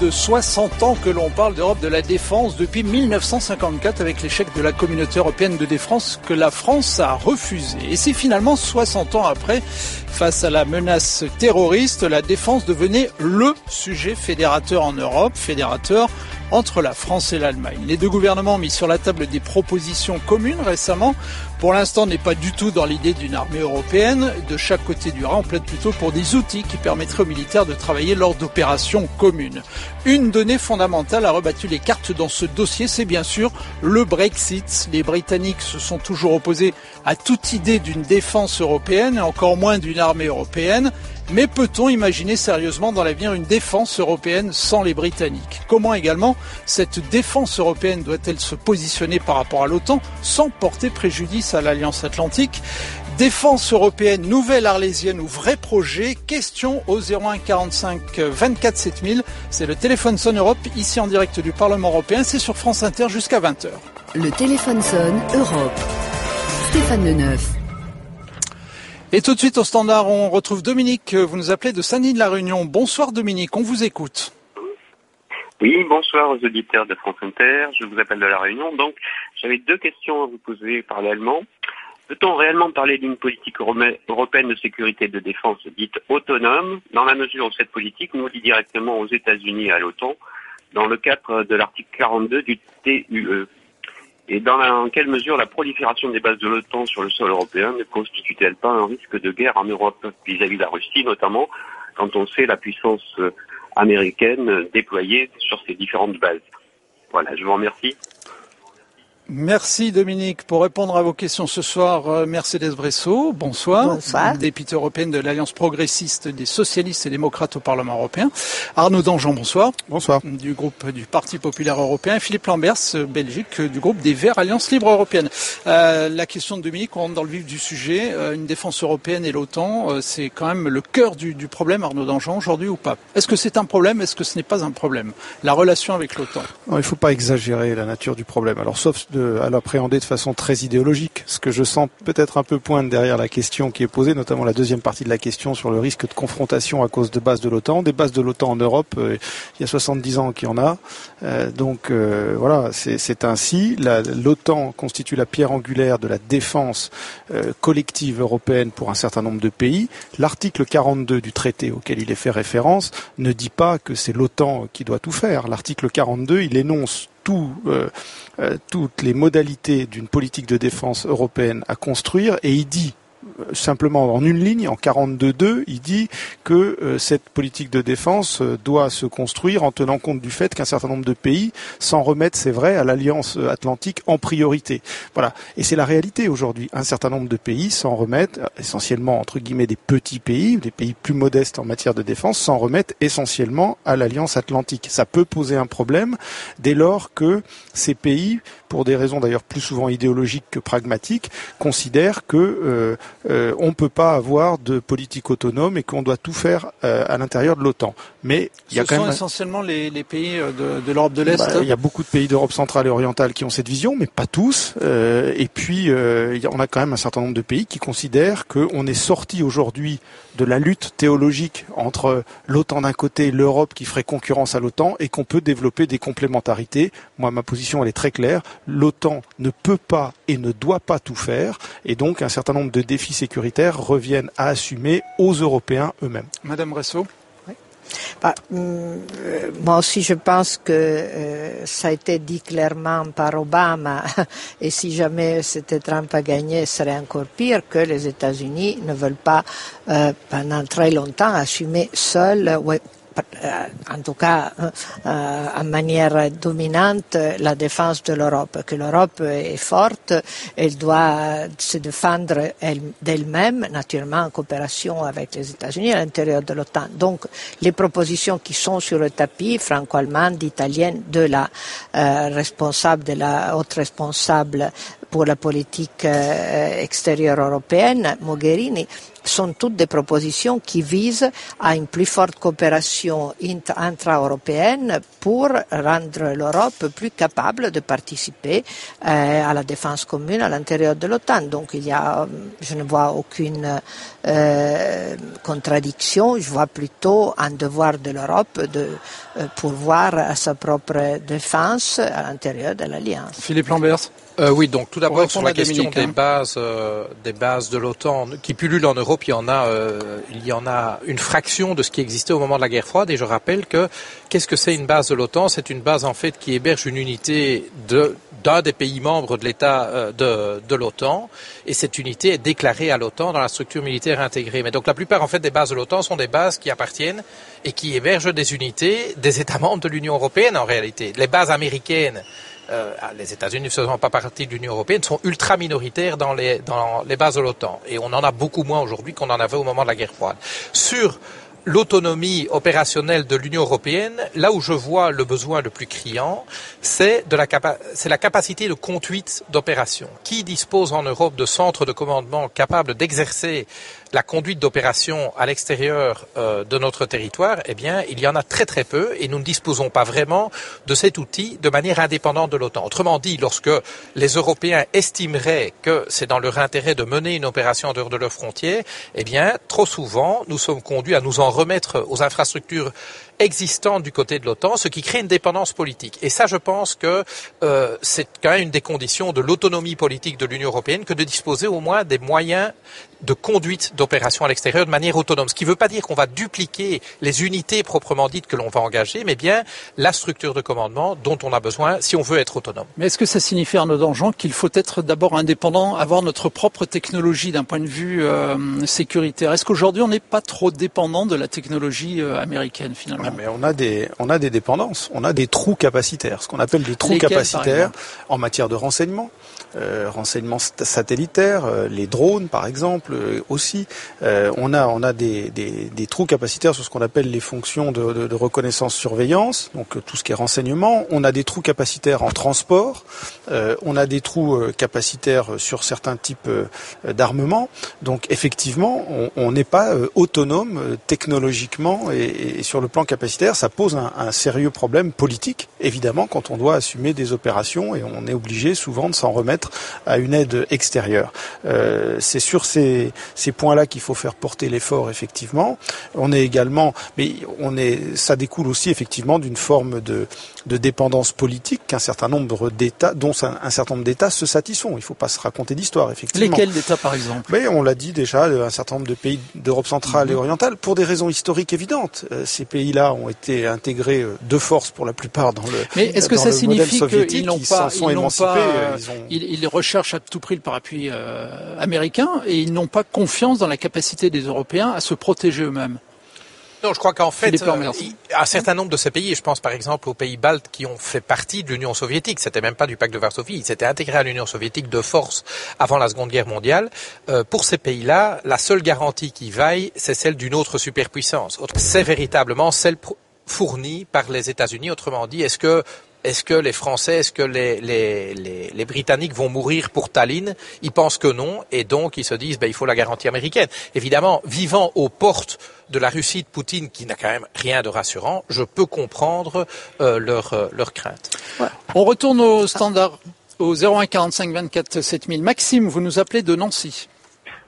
de 60 ans que l'on parle d'Europe de la défense depuis 1954 avec l'échec de la communauté européenne de défense que la France a refusé. Et c'est finalement 60 ans après, face à la menace terroriste, la défense devenait le sujet fédérateur en Europe, fédérateur entre la France et l'Allemagne. Les deux gouvernements ont mis sur la table des propositions communes récemment. Pour l'instant, on n'est pas du tout dans l'idée d'une armée européenne. De chaque côté du Rhin, on plaide plutôt pour des outils qui permettraient aux militaires de travailler lors d'opérations communes. Une donnée fondamentale a rebattu les cartes dans ce dossier, c'est bien sûr le Brexit. Les Britanniques se sont toujours opposés à toute idée d'une défense européenne et encore moins d'une armée européenne. Mais peut-on imaginer sérieusement dans l'avenir une défense européenne sans les Britanniques? Comment également cette défense européenne doit-elle se positionner par rapport à l'OTAN sans porter préjudice à l'Alliance Atlantique? Défense européenne, nouvelle arlésienne ou vrai projet? Question au 01 45 24 7000. C'est le téléphone sonne Europe, ici en direct du Parlement européen. C'est sur France Inter jusqu'à 20h. Le téléphone sonne Europe. Stéphane Neuf. Et tout de suite au standard, on retrouve Dominique. Vous nous appelez de Saint-Denis de la Réunion. Bonsoir Dominique, on vous écoute. Oui, bonsoir aux auditeurs de France Inter. Je vous appelle de la Réunion. Donc, j'avais deux questions à vous poser parallèlement. Peut-on réellement parler d'une politique européenne de sécurité et de défense dite autonome, dans la mesure où cette politique nous lie directement aux États-Unis et à l'OTAN, dans le cadre de l'article 42 du TUE et dans, quelle mesure la prolifération des bases de l'OTAN sur le sol européen ne constitue-t-elle pas un risque de guerre en Europe vis-à-vis de la Russie, notamment quand on sait la puissance euh, américaine déployée sur ces différentes bases? Voilà, je vous remercie. Merci Dominique. Pour répondre à vos questions ce soir, euh, Mercedes Bresso, bonsoir. Bonsoir. Députée européenne de l'Alliance progressiste des socialistes et démocrates au Parlement européen. Arnaud Dangean, bonsoir. Bonsoir. Du groupe du Parti populaire européen. Philippe Lambers, euh, Belgique, du groupe des Verts Alliance libre européenne. Euh, la question de Dominique, on rentre dans le vif du sujet. une défense européenne et l'OTAN, c'est quand même le cœur du, du problème, Arnaud Dangean, aujourd'hui ou pas? Est-ce que c'est un problème? Est-ce que ce n'est pas un problème? La relation avec l'OTAN Il ne faut pas exagérer la nature du problème. Alors, sauf à l'appréhender de façon très idéologique. Ce que je sens peut-être un peu pointe derrière la question qui est posée, notamment la deuxième partie de la question sur le risque de confrontation à cause de bases de l'OTAN. Des bases de l'OTAN en Europe, euh, il y a 70 ans qu'il y en a. Euh, donc euh, voilà, c'est ainsi. L'OTAN constitue la pierre angulaire de la défense collective européenne pour un certain nombre de pays. L'article 42 du traité auquel il est fait référence ne dit pas que c'est l'OTAN qui doit tout faire. L'article 42, il énonce euh, euh, toutes les modalités d'une politique de défense européenne à construire. Et il dit simplement en une ligne, en 42.2, il dit que euh, cette politique de défense euh, doit se construire en tenant compte du fait qu'un certain nombre de pays s'en remettent, c'est vrai, à l'Alliance Atlantique en priorité. Voilà. Et c'est la réalité aujourd'hui. Un certain nombre de pays s'en remettent, euh, essentiellement entre guillemets des petits pays, des pays plus modestes en matière de défense, s'en remettent essentiellement à l'Alliance Atlantique. Ça peut poser un problème dès lors que ces pays, pour des raisons d'ailleurs plus souvent idéologiques que pragmatiques, considèrent que euh, on ne peut pas avoir de politique autonome et qu'on doit tout faire euh, à l'intérieur de l'OTAN. Mais il y a Ce quand sont même... essentiellement les, pays euh, de, l'Europe de l'Est. Bah, il y a beaucoup de pays d'Europe centrale et orientale qui ont cette vision, mais pas tous. et puis, on a quand même un certain nombre de pays qui considèrent qu'on est sorti aujourd'hui de la lutte théologique entre l'OTAN d'un côté et l'Europe qui ferait concurrence à l'OTAN et qu'on peut développer des complémentarités. Moi, ma position, elle est très claire. L'OTAN ne peut pas et ne doit pas tout faire. Et donc, un certain nombre de défis sécuritaires reviennent à assumer aux Européens eux-mêmes. Madame Bressot bah, euh, moi aussi, je pense que euh, ça a été dit clairement par Obama, et si jamais c'était Trump à gagner, ce serait encore pire que les États-Unis ne veulent pas euh, pendant très longtemps assumer seuls en tout cas euh, en manière dominante, la défense de l'Europe, que l'Europe est forte, elle doit se défendre d'elle-même, naturellement en coopération avec les États-Unis à l'intérieur de l'OTAN. Donc les propositions qui sont sur le tapis, franco-allemande, italienne, de la euh, responsable, de la haute responsable pour la politique extérieure européenne, Mogherini, sont toutes des propositions qui visent à une plus forte coopération intra-européenne pour rendre l'Europe plus capable de participer euh, à la défense commune à l'intérieur de l'OTAN. Donc il y a, je ne vois aucune euh, contradiction, je vois plutôt un devoir de l'Europe de euh, pourvoir à sa propre défense à l'intérieur de l'Alliance. Philippe Lambert euh, oui, donc tout d'abord sur la question des hein. bases, euh, des bases de l'OTAN qui pullulent en Europe, il y en a, euh, il y en a une fraction de ce qui existait au moment de la guerre froide. Et je rappelle que qu'est-ce que c'est une base de l'OTAN? C'est une base en fait qui héberge une unité d'un des pays membres de l'État euh, de, de l'OTAN, et cette unité est déclarée à l'OTAN dans la structure militaire intégrée. Mais donc la plupart en fait des bases de l'OTAN sont des bases qui appartiennent et qui hébergent des unités des États membres de l'Union européenne en réalité. Les bases américaines euh, ah, les États-Unis ne faisant pas partie de l'Union européenne, sont ultra minoritaires dans les, dans les bases de l'OTAN. Et on en a beaucoup moins aujourd'hui qu'on en avait au moment de la guerre froide. Sur l'autonomie opérationnelle de l'Union européenne, là où je vois le besoin le plus criant, c'est la, la capacité de conduite d'opération. Qui dispose en Europe de centres de commandement capables d'exercer la conduite d'opérations à l'extérieur euh, de notre territoire, eh bien, il y en a très très peu et nous ne disposons pas vraiment de cet outil de manière indépendante de l'OTAN. Autrement dit, lorsque les Européens estimeraient que c'est dans leur intérêt de mener une opération en dehors de leurs frontières, eh bien, trop souvent, nous sommes conduits à nous en remettre aux infrastructures existante du côté de l'OTAN, ce qui crée une dépendance politique. Et ça, je pense que euh, c'est quand même une des conditions de l'autonomie politique de l'Union européenne que de disposer au moins des moyens de conduite d'opérations à l'extérieur de manière autonome. Ce qui ne veut pas dire qu'on va dupliquer les unités proprement dites que l'on va engager, mais bien la structure de commandement dont on a besoin si on veut être autonome. Mais est-ce que ça signifie, Arnaud Dangean, qu'il faut être d'abord indépendant, avoir notre propre technologie d'un point de vue euh, sécuritaire? Est-ce qu'aujourd'hui on n'est pas trop dépendant de la technologie euh, américaine finalement? Mais on a des on a des dépendances, on a des trous capacitaires, ce qu'on appelle des trous capacitaires en matière de renseignement, euh, renseignement satellitaire, euh, les drones par exemple euh, aussi. Euh, on a on a des, des, des, trous capacitaires sur ce qu'on appelle les fonctions de, de, de, reconnaissance surveillance, donc tout ce qui est renseignement. On a des trous capacitaires en transport. on a des trous capacitaires sur certains types d'armements. Donc effectivement, on n'est pas autonome technologiquement et, et sur le plan capacitaire ça pose un, sérieux problème politique, évidemment, quand on doit assumer des opérations et on est obligé souvent de s'en remettre à une aide extérieure. Euh, c'est sur ces, ces points-là qu'il faut faire porter l'effort, effectivement. On est également, mais on est, ça découle aussi effectivement d'une forme de, de dépendance politique qu'un certain nombre d'États, dont un, certain nombre d'États se satisfont. Il ne faut pas se raconter d'histoire, effectivement. Lesquels d'États, par exemple? Mais on l'a dit déjà, un certain nombre de pays d'Europe centrale et mhm. orientale, pour des raisons historiques évidentes. Euh, ces pays-là ont été intégrés euh, de force pour la plupart dans le Mais est-ce que ça signifie qu'ils n'ont pas, ils, n'ont pas euh, ils, recherchent à tout prix le parapluie américain et ils n'ont pas confiance dans la capacité des Européens à se protéger eux-mêmes non, je crois qu'en fait, euh, un certain nombre de ces pays, je pense par exemple aux pays baltes qui ont fait partie de l'Union soviétique, c'était même pas du pacte de Varsovie, ils s'étaient intégrés à l'Union soviétique de force avant la Seconde Guerre mondiale. Euh, pour ces pays-là, la seule garantie qui vaille, c'est celle d'une autre superpuissance. C'est véritablement celle fournie par les États-Unis. Autrement dit, est-ce que est-ce que les Français, est-ce que les, les, les, les, Britanniques vont mourir pour Tallinn? Ils pensent que non, et donc ils se disent, ben, il faut la garantie américaine. Évidemment, vivant aux portes de la Russie de Poutine, qui n'a quand même rien de rassurant, je peux comprendre euh, leur, euh, leur crainte. On retourne au standard, au 01 45 24 7000. Maxime, vous nous appelez de Nancy.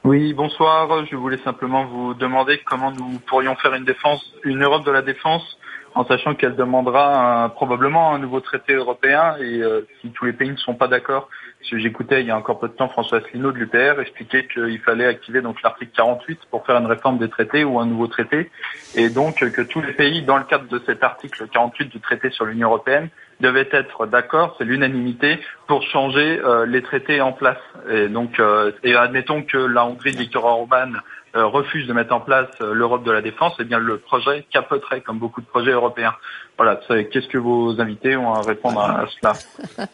Oui, bonsoir. Je voulais simplement vous demander comment nous pourrions faire une défense, une Europe de la défense en sachant qu'elle demandera probablement un nouveau traité européen et euh, si tous les pays ne sont pas d'accord, j'écoutais il y a encore peu de temps François Asselineau de l'UPR expliquer qu'il fallait activer donc l'article 48 pour faire une réforme des traités ou un nouveau traité. Et donc que tous les pays dans le cadre de cet article 48 du traité sur l'Union européenne devaient être d'accord, c'est l'unanimité pour changer euh, les traités en place. Et donc euh, et admettons que la Hongrie de Viktor Orban euh, refuse de mettre en place euh, l'Europe de la défense, eh bien le projet capoterait comme beaucoup de projets européens. Voilà, qu'est-ce que vos invités ont à répondre à, cela?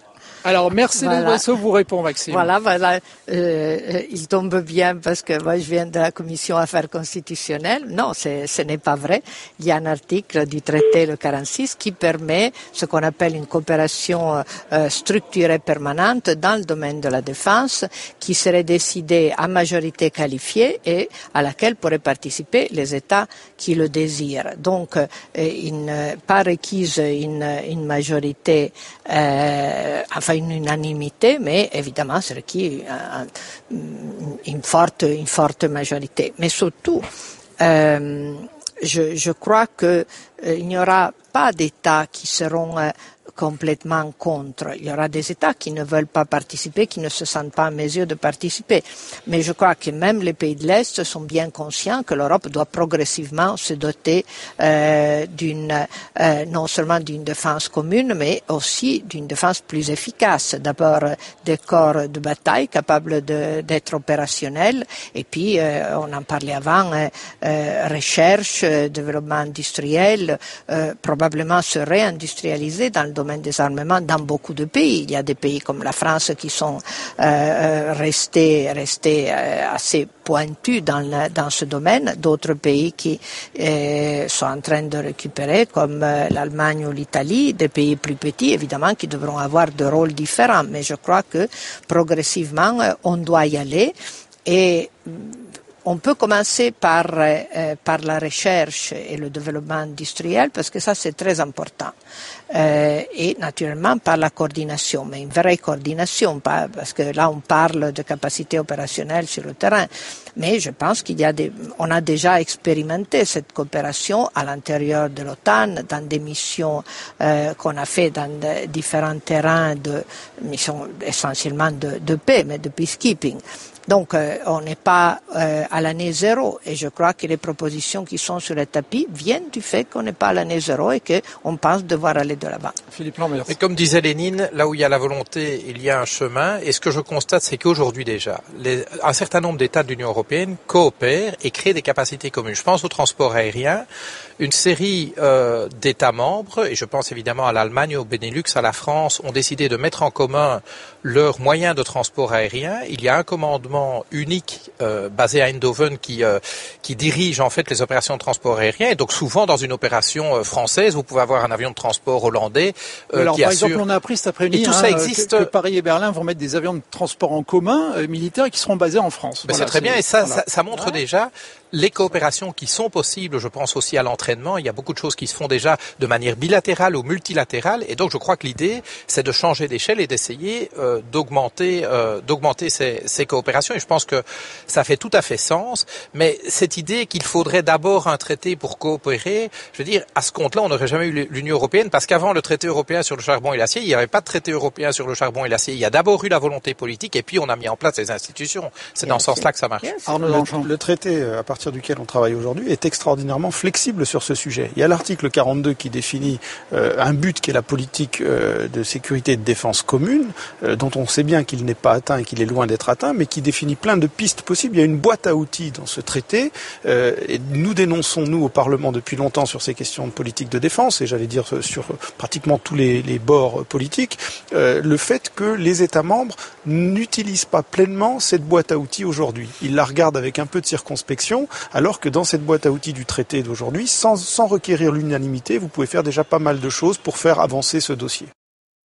Alors, merci voilà. vous répond, Maxime. Voilà, voilà. Euh, il tombe bien parce que moi, je viens de la Commission Affaires constitutionnelles. Non, ce n'est pas vrai. Il y a un article du traité, le 46, qui permet ce qu'on appelle une coopération euh, structurée permanente dans le domaine de la défense, qui serait décidée à majorité qualifiée et à laquelle pourraient participer les États qui le désirent. Donc, euh, une, pas requise une, une majorité, euh, une unanimité, mais évidemment, c'est requis une forte, une forte majorité. Mais surtout, euh, je, crois qu'il euh, n'y aura pas d'États qui seront euh, complètement contre. Il y aura des États qui ne veulent pas participer, qui ne se sentent pas en mesure de participer. Mais je crois que même les pays de l'Est sont bien conscients que l'Europe doit progressivement se doter euh, d'une, euh, non seulement d'une défense commune, mais aussi d'une défense plus efficace. D'abord des corps de bataille capables d'être opérationnels, et puis euh, on en parlait avant, recherche, développement industriel, probablement se réindustrialiser dans le domaine des armements dans beaucoup de pays. Il y a des pays comme la France qui sont euh, euh restés, restés euh, assez pointus dans, dans ce domaine, d'autres pays qui euh, sont en train de récupérer, comme l'Allemagne ou l'Italie, des pays plus petits, évidemment, qui devront avoir des rôles différents. Mais je crois que progressivement, on doit y aller. Et on peut commencer par, euh, par la recherche et le développement industriel parce que ça c'est très important. Euh, et naturellement par la coordination, mais une vraie coordination, parce que là on parle de capacité opérationnelle sur le terrain. Mais je pense qu'il y a des, on a déjà expérimenté cette coopération à l'intérieur de l'OTAN dans des missions euh, qu'on a fait dans différents terrains de missions essentiellement de paix, mais de peacekeeping. Donc euh, on n'est pas euh, à l'année zéro et je crois que les propositions qui sont sur le tapis viennent du fait qu'on n'est pas à l'année zéro et qu'on pense devoir aller de là-bas. Philippe Lambert. Et comme disait Lénine, là où il y a la volonté, il y a un chemin. Et ce que je constate, c'est qu'aujourd'hui déjà, les, un certain nombre d'États de l'Union européenne coopèrent et créent des capacités communes. Je pense au transport aérien. Une série euh, d'États membres, et je pense évidemment à l'Allemagne, au Benelux, à la France, ont décidé de mettre en commun leurs moyens de transport aérien. Il y a un commandement unique euh, basé à Eindhoven qui, euh, qui dirige en fait les opérations de transport aérien. Et donc souvent dans une opération euh, française, vous pouvez avoir un avion de transport hollandais euh, alors, par exemple, on a appris cet après-midi tout hein, ça existe... que, Paris et Berlin vont mettre des avions de transport en commun militaires qui seront basés en France. Ben, c'est très bien et ça, ça, ça, montre déjà les coopérations qui sont possibles, je pense aussi à l'entraînement. Il y a beaucoup de choses qui se font déjà de manière bilatérale ou multilatérale. Et donc, je crois que l'idée, c'est de changer d'échelle et d'essayer euh, d'augmenter, euh, d'augmenter ces, ces, coopérations. Et je pense que ça fait tout à fait sens. Mais cette idée qu'il faudrait d'abord un traité pour coopérer, je veux dire, à ce compte-là, on n'aurait jamais eu l'Union européenne parce qu'avant le traité européen sur le charbon et l'acier, il n'y avait pas de traité européen sur le charbon et l'acier. Il y a d'abord eu la volonté politique et puis on a mis en place les institutions. C'est dans ce sens-là que ça marche. le, le, traité, euh, à partir duquel on travaille aujourd'hui est extraordinairement flexible sur ce sujet. Il y a l'article 42 qui définit euh, un but qui est la politique euh, de sécurité et de défense commune, euh, dont on sait bien qu'il n'est pas atteint et qu'il est loin d'être atteint, mais qui définit plein de pistes possibles. Il y a une boîte à outils dans ce traité, et nous dénonçons, nous, au Parlement, depuis longtemps sur ces questions de politique de défense, et j'allais dire sur pratiquement tous les, les bords politiques, le fait que les États membres n'utilisent pas pleinement cette boîte à outils aujourd'hui. Ils la regardent avec un peu de circonspection, alors que dans cette boîte à outils du traité d'aujourd'hui, sans, sans requérir l'unanimité, vous pouvez faire déjà pas mal de choses pour faire avancer ce dossier.